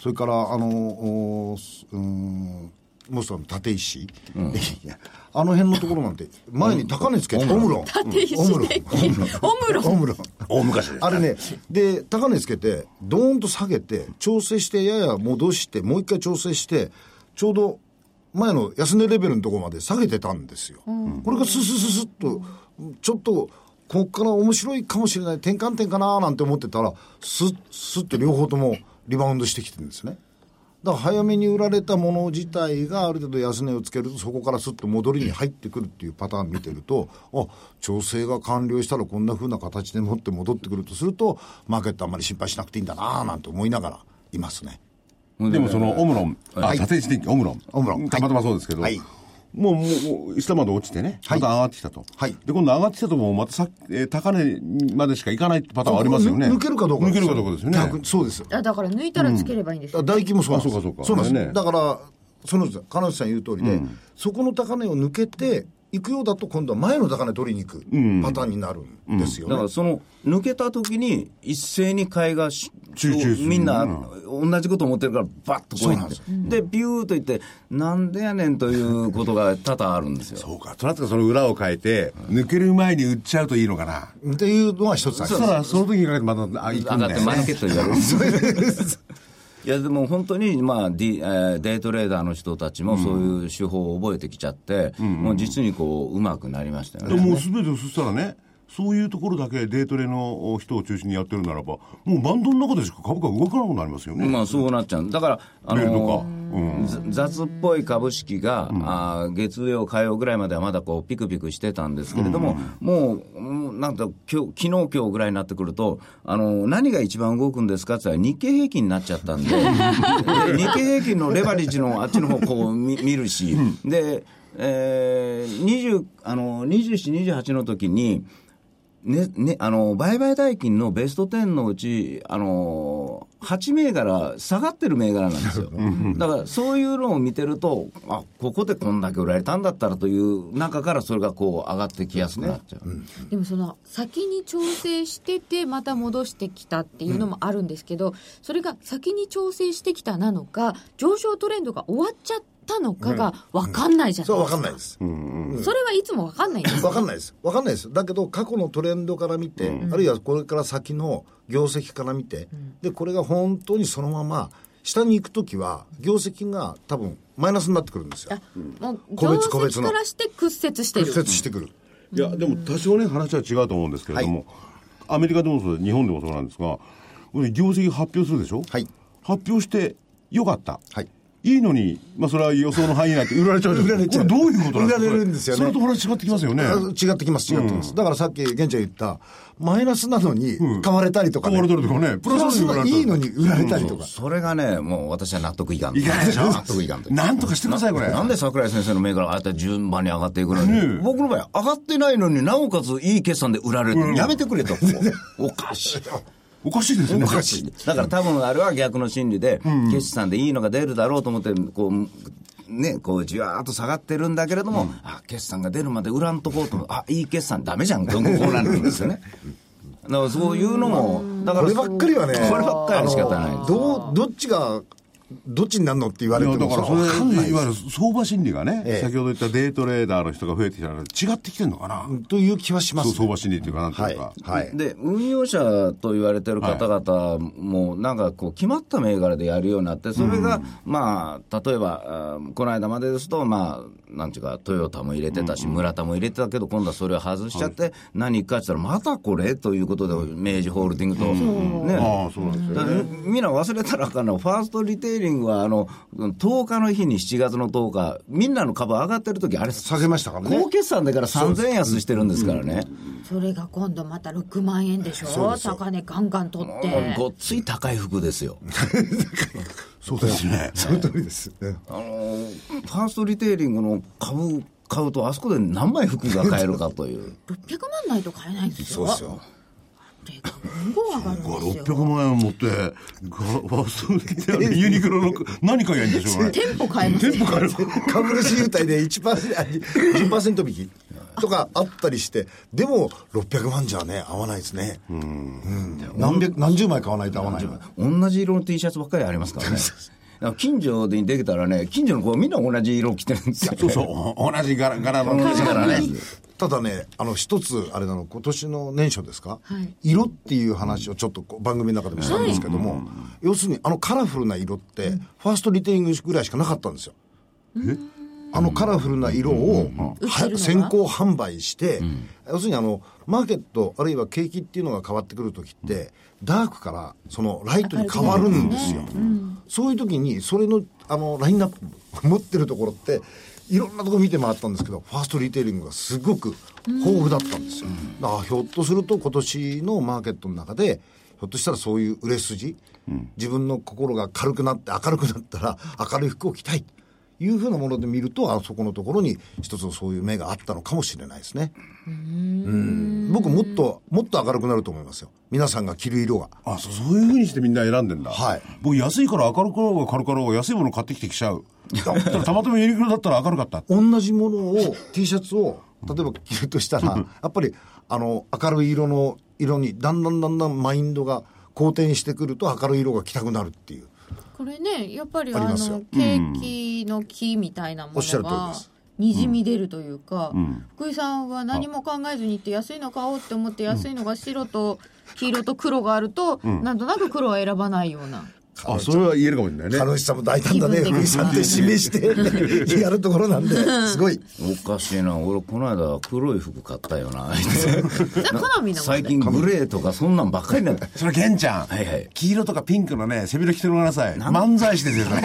それからあの、うんもうその立石、いやあの辺のところなんて、前に高値つけて、オムロン、立石オムロン。オムロン。大昔。あれね、で、高値つけて、ドーンと下げて、調整して、やや戻して、もう一回調整して、ちょうど前の安値レベルのところまで下げてたんですよ。これがススススッと、ちょっと、こっから面白いかもしれない、転換点かななんて思ってたら、スッ、スッと両方ともリバウンドしてきてるんですね。だから早めに売られたもの自体がある程度安値をつけるとそこからすっと戻りに入ってくるっていうパターン見てるとあ調整が完了したらこんな風な形でもって戻ってくるとするとマーケットあんまり心配しなくていいんだなぁなんて思いながらいますね。でもそのオムロン、あ、はい立石電機、オムロン。オムロンたまたまそうですけど、はいもう、もう、もう下まで落ちてね、はい。また上がってきたと。はい。で、今度上がってきたとも、またさ、えー高値までしかいかないパターンありますよね。抜けるかどうか抜けるかどうかですよね。そうです。あだから抜いたらつければいいんですよ、大金もそう。あそうかそうか。そうなんです、ね。だから、その金内さん言う通りで、そこの高値を抜けていくようだと、今度は前の高値取りに行くパターンになるんですよね。だからその抜けた時に一斉に買いがみんな同じこと思ってるからバッとこういってでビューといってなんでやねんということが多々あるんですよそうか。となったらその裏を変えて、抜ける前に売っちゃうといいのかな。っていうのは一つあります。そその時にかけてまた、あ、行く上がって。マーケットにやるいやでも本当に、まあディえーデイトレーダーの人たちもそういう手法を覚えてきちゃって、もう実にこううまくなりましたよね。でもうすべて、そしたらね、そういうところだけデートレの人を中心にやってるならば、もうバンドの中でしか株価動かなくなりますよね。まあそうなっちゃう。だから、あのか。うん。ざ雑っぽい株式が、あー月曜、火曜ぐらいまではまだこうピクピクしてたんですけれども、もう、もうなんか今日、昨日今日ぐらいになってくると、あの、何が一番動くんですかって言ったら日経平均になっちゃったんで、で日経平均のレバレッジのあっちの方こう見見るし、で、えー、20あの27、28の時に、ねね、あの売買代金のベスト10のうち、あの8銘柄、下がってる銘柄なんですよ。だからそういうのを見てると、あここでこんだけ売られたんだったらという中から、それがこう上がってきやすくなっちゃう。でもその先に調整しててまた戻してきたっていうのもあるんですけど、それが先に調整してきたなのか上昇トレンドが終わっちゃったのかが分かんないじゃないそう、わですか、かんないです。それはいつも分かんないんですわかんないです。わかんないです。だけど、過去のトレンドから見て、あるいはこれから先の業績から見て、で、これが本当にそのまま、下に行くときは、業績が多分、マイナスになってくるんですよ。あもう個業別個別の績からして屈折してる屈折してくる。いや、でも多少ね、話は違うと思うんですけれども、アメリカでもそうで、日本でもそうなんですが、業績発表するでしょ？はい発表して、よかった。はい。いいのに、まあ、それは予想の範囲内って売られちゃうじゃないですか。これどういうことなんですか？売られるんですよねそれと話違ってきますよね。あ違ってきます、違ってきます。だからさっき、玄ちゃん言った、マイナスなのに買われたりとか、買われたりとかねプラスのいいのに売られたりとか。それがね、もう私は納得いかん。いかないでしょ？納得いかんと。なんとかしてください、これ。なんで桜井先生の銘柄がああやって順番に上がっていくのに、僕の場合、上がってないのになおかついい決算で売られるって、やめてくれと。おかしい。おかしいですよね。おかしい。だから多分あれは逆の心理で、決算でいいのが出るだろうと思って、こう、ね、こうじわーっと下がってるんだけれども、あ決算が出るまで売らんとこうとあいい決算ダメじゃん。こうこうなるんですよねだからそういうのもだからこればっかりはね、こればっかりは仕方ないどう、どっちが、どっちになるのって言われいやてもだからそれ、いわゆる相場心理がね、ええ先ほど言ったデイトレーダーの人が増えてきたら違ってきてるのかな、という気はします、そう相場心理っていうか、なんてはいいうか。。はい。で運用者と言われてる方々も、なんかこう、決まった銘柄でやるようになって、それが、まあ、例えば、この間までですと、まあ、なんていうか、トヨタも入れてたし、村田も入れてたけど、今度はそれを外しちゃって、何かって言ったら、またこれということで、明治ホールディングと、ね、ああ、そうなんですよだからみんな忘れたらあかんの、ファーストリテイリングはあの10日の日に7月の10日、みんなの株上がってる時あれ、下げましたからね。高決算だから3000円安してるんですからね。それが今度また6万円でしょ？高値ガンガン取って。ごっつい高い服ですよ。そうですね。その通りです。うんあのーファーストリテイリングの株買うと、あそこで何枚服が買えるかという。600万ないと買えないんですよそうですよ。これが今後上がるんですよ600万円持って、がファーストリテイリングユニクロの何買えばいいんでしょうね。店舗買えますよ 株主優待で1%、あ10%引き。とかあったりして、でも600万じゃね、合わないですね。うん。何百、何十枚買わないと合わない。同じ色の T シャツばっかりありますからね。近所でできたらね、近所の子はみんな同じ色着てるんですよ。そうそう、同じ柄柄の。同じからね。ただね、あの、一つ、あれなの、今年の年初ですか、はい色っていう話をちょっとこう番組の中でもしたんですけども、要するに、あのカラフルな色って、ファーストリテイリングぐらいしかなかったんですよ。あのカラフルな色を、先行販売して、要するにあの、マーケット、あるいは景気っていうのが変わってくるときって、ダークからそのライトに変わるんですよ。そういう時に、それの、あの、ラインナップ持ってるところって、いろんなところ見て回ったんですけど、ファーストリテイリングがすごく豊富だったんですよ。だからひょっとすると今年のマーケットの中で、ひょっとしたらそういう売れ筋、自分の心が軽くなって明るくなったら明るい服を着たい。いうふうなもので見ると、あそこのところに一つそういう目があったのかもしれないですね。うん僕もっと、もっと明るくなると思いますよ。皆さんが着る色が。あ、そうそういうふうにしてみんな選んでんだ。はい僕安いから明るくなろうが軽くなろうが安いもの買ってきてきちゃう。たたまたまユニクロだったら明るかった。同じものを T シャツを例えば着るとしたら やっぱりあの明るい色の色にだんだんだんだんマインドが好転してくると明るい色が着たくなるっていうこれねやっぱりあのケーキの木みたいなものは通りです。にじみ出るというか、福井さんは何も考えずに行って安いの買おうって思って安いのが白と黄色と黒があると、なんとなく黒は選ばないようなあ、それは言えるかもしれないね。楽しさも大胆だね気分的に福井さんって示して やるところなんですごいおかしいな。俺、この間黒い服買ったよな。最題近グレーとかそんなんばっかりなんだ。それ、玄ちゃん。はいはい黄色とかピンクのね、背広着てごらんなさい。漫才師ですよ、それ。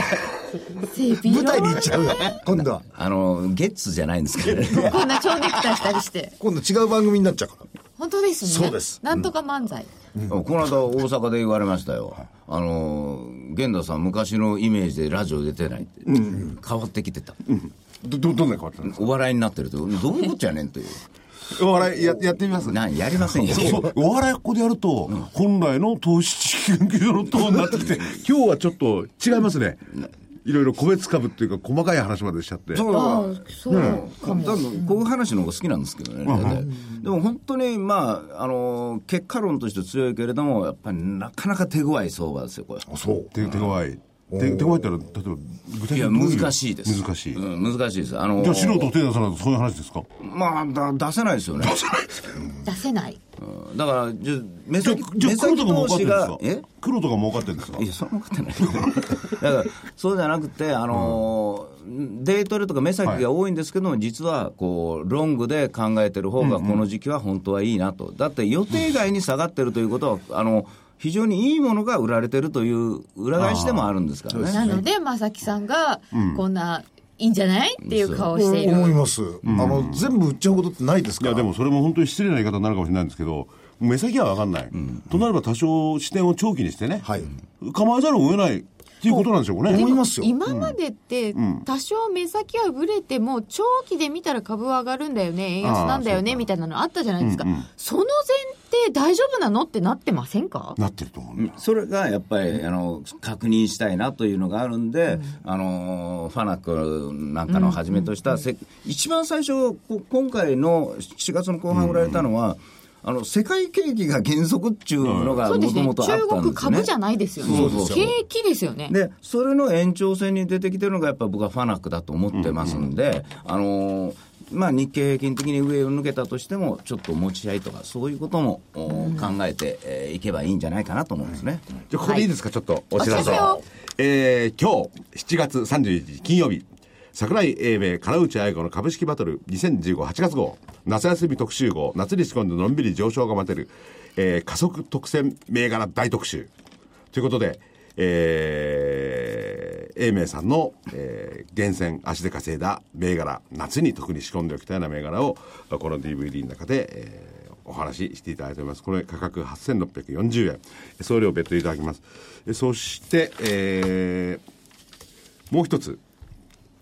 背広？舞台に行っちゃうよ今度はあの、ゲッツじゃないんですけどね。こんな蝶ネクタイしたりして今度違う番組になっちゃうから本当ですねそうですなんとか漫才、この間大阪で言われましたよ。あの、源田さん昔のイメージでラジオ出てないって。変わってきてた。ど、ど、どんな変わったんですお笑いになってると。どういうことやねんという。かお笑いや、やってみます？なやりませんよ。そうお笑いここでやると、本来の投資知識研究所のトーンになってきて、今日はちょっと違いますね。いろいろ個別株っていうか細かい話までしちゃって。そう。そう。かも、多分こういう話の方が好きなんですけどね、でも本当に、まあ、あの結果論として強いけれども、やっぱりなかなか手強い相場ですよ、これ。そう。手手強い。手手強いったら、例えば、具体いや、にどうう難しいです。難しい。うん、難しいです。あのじゃあ素人を手出さないとそういう話ですか？まあだ、出せないですよね。出せないうんだから、じゃ目じゃあ先、じゃあ目黒とか儲かってるんですか、え？黒とか儲かってるんですか？いや、それも分かってない。だから、そうじゃなくて、あのーデイトレとか目先が多いんですけども、実は、こう、ロングで考えてる方が、この時期は本当はいいなと。だって、予定外に下がってるということは、あの、非常にいいものが売られてるという裏返しでもあるんですからね。なので正木さんがこんな、いいんじゃないっていう顔をしている。思います、あの全部売っちゃうことってないですから。いや、でもそれも本当に失礼な言い方になるかもしれないんですけど、目先は分かんない。となれば多少視点を長期にしてね、はい。構えざるを得ないっていうことなんでしょうね。思いますよ。今までって多少目先はぶれても長期で見たら株は上がるんだよね円安なんだよねみたいなのあったじゃないですか、その前提大丈夫なのってなってませんか？なってると思う。それがやっぱりあの確認したいなというのがあるんで、あのファナックなんかのはじめとした、せ一番最初、こ今回の7月の後半売られたのは、あの世界景気が減速っていうのがもともとあったんですね、国株じゃないですよね。そうそうそう。景気ですよね。で、それの延長線に出てきてるのが、やっぱ僕はファナックだと思ってますんで、あのーまあ、日経平均的に上を抜けたとしても、ちょっと持ち合いとか、そういうことも、お考えてえーいけばいいんじゃないかなと思うんですね。じゃあここでいいですか、ちょっとお知らせお知らせを。えー、今日7月31日金曜日、桜井英明、金内愛子の株式バトル20158月号、夏休み特集号、夏に仕込んでのんびり上昇が待てる、えー加速特選銘柄大特集。ということで、えー、英明さんの、えー、厳選足で稼いだ銘柄、夏に特に仕込んでおきたいな銘柄を、この DVD の中で、えーお話ししていただいております。これ価格8640円。送料別途いただきます。そして、えー、もう一つ。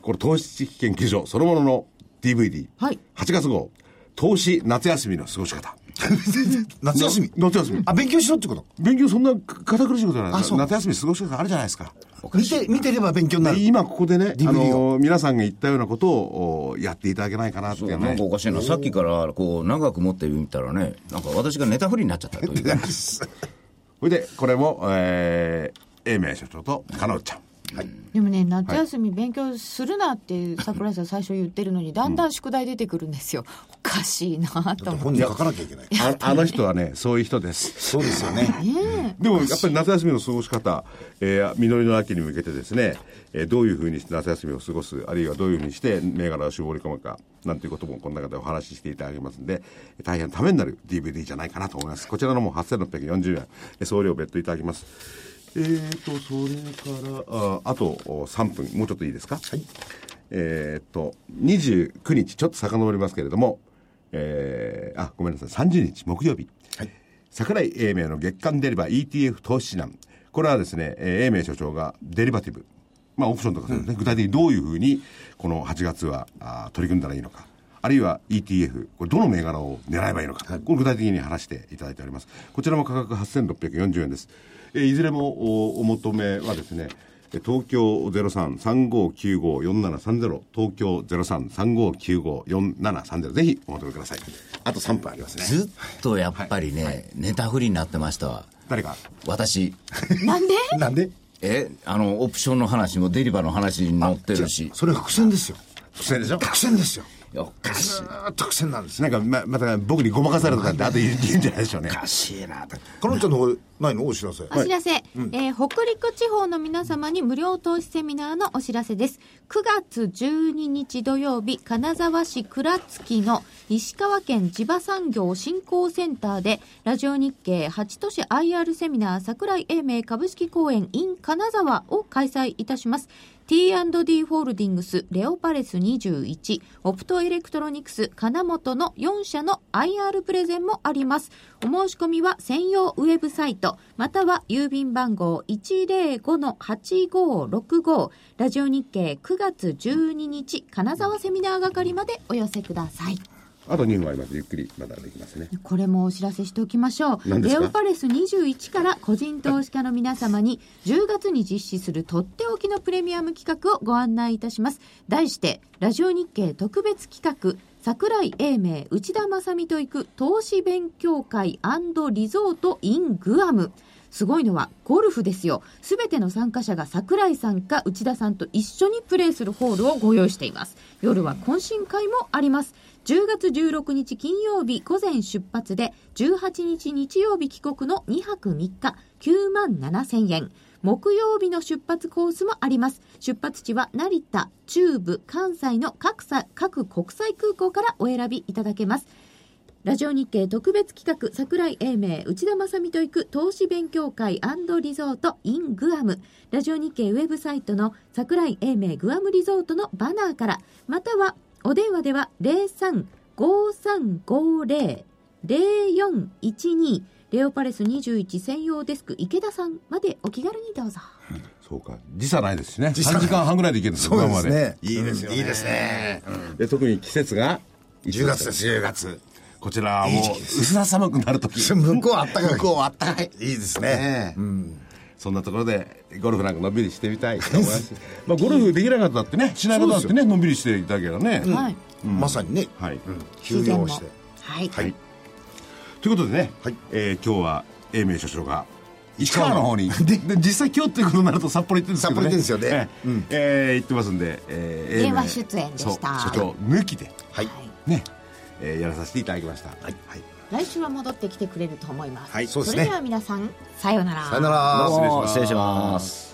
これ投資知識研究所そのものの DVD。はい8月号。投資夏休みの過ごし方。夏休み？夏休み。あ勉強しろってこと？勉強そんな堅苦しいことじゃないあそう夏休み過ごし方あるじゃないですか。見て、見てれば勉強になる。で今ここでね、あの皆さんが言ったようなことをおやっていただけないかなっていうねなんか。おかしいな、さっきからこう長く持ってみたらね、なんか私がネタフリになっちゃったというか、それで、これも、えー、英明所長と加納ちゃん。でもね夏休み勉強するなって桜井さん最初言ってるのにだんだん宿題出てくるんですよおかしいなと思って本人書かなきゃいけない。ああの人はね、そういう人です。そうですよね。ねでもやっぱり夏休みの過ごし方、えー、実りの秋に向けてですね、えーどういうふうにして夏休みを過ごす、あるいはどういうふうにして銘柄を絞り込むか、なんていうこともこの中でお話ししていただけますんで、大変ためになる DVD じゃないかなと思います。こちらのも8640円、えー送料別途いただきます。えーと、それから、ああとお3分、もうちょっといいですか？はい。えーと、29日、ちょっと遡りますけれども、えー、あ、ごめんなさい、30日木曜日。桜井英明の月間デリバ ETF 投資指南。これはですね、えー英明所長がデリバティブ、まあオプションとかそうですね、具体的にどういうふうにこの8月はあー取り組んだらいいのか。あるいは ETF、これどの銘柄を狙えばいいのか。これ具体的に話していただいております。こちらも価格8640円です。えーいずれもおお求めはですね、えー東京03-3595-4730東京03-3595-4730ぜひお求めください。あと3分ありますね。ずっとやっぱりね、ネタフリになってましたわ。誰か？私、なんで？なんで？え、あの、オプションの話もデリバの話に載ってるし。それ伏線ですよ。不正でしょ？伏線ですよ。おかしい。ずーっとなんです。なんかままた僕にごまかされたとかってあと言う言うんじゃないでしょうね。おかしいなと。かのんちゃんの方、ないの？お知らせ。お知らせ、えー北陸地方の皆様に無料投資セミナーのお知らせです。9月12日土曜日、金沢市倉月の石川県地場産業振興センターで、ラジオ日経8都市 IR セミナー桜井英明株式公演 in 金沢を開催いたします。T&D ホールディングス、レオパレス21、オプトエレクトロニクス、金本の4社の IR プレゼンもあります。お申し込みは専用ウェブサイト、または郵便番号105-8565、ラジオ日経9月12日、金沢セミナー係までお寄せください。あと2分あります。ゆっくりまだできますね。これもお知らせしておきましょう。レオパレス21から個人投資家の皆様に10月に実施するとっておきのプレミアム企画をご案内いたします。題して、ラジオ日経特別企画、桜井英明、内田正美と行く投資勉強会リゾート in グアム。すごいのはゴルフですよ。すべての参加者が桜井さんか内田さんと一緒にプレーするホールをご用意しています。夜は懇親会もあります。10月16日金曜日午前出発で18日日曜日帰国の2泊3日9万7千円。木曜日の出発コースもあります。出発地は成田、中部、関西の各各国際空港からお選びいただけます。ラジオ日経特別企画桜井英明内田正美と行く投資勉強会リゾート in グアムラジオ日経ウェブサイトの桜井英明グアムリゾートのバナーからまたはお電話では0353500412レオパレス21専用デスク池田さんまでお気軽にどうぞ。そうか。時差ないですしね。時差3時間半ぐらいで行けるんですよ、そうですね。いいですよね。いいですね。で特に季節が10月です、10月。こちらはもう薄ら寒くなるとき。向こうはあったかい。向こうはあったかい。いいですねね。そんなところでゴルフなんかのんびりしてみたいと思います。し まあゴルフできなかったってねしないことだってねのんびりしていただければね、はい。まさにね、はい、休養して。はい。はい。ということでね、はい。えー今日は英明所長が市川の方に。でで実際今日っていうことになると札幌行ってるんですけどね。札幌行ってるんですよね。ええ。えー行ってますんで、えー、電話英明出演でした。所長抜きで。はい。ね、えーやらさせていただきました。はい、来週は戻ってきてくれると思います。はいそうですねそれでは皆さん、さようなら。さよなら。どうも失礼します。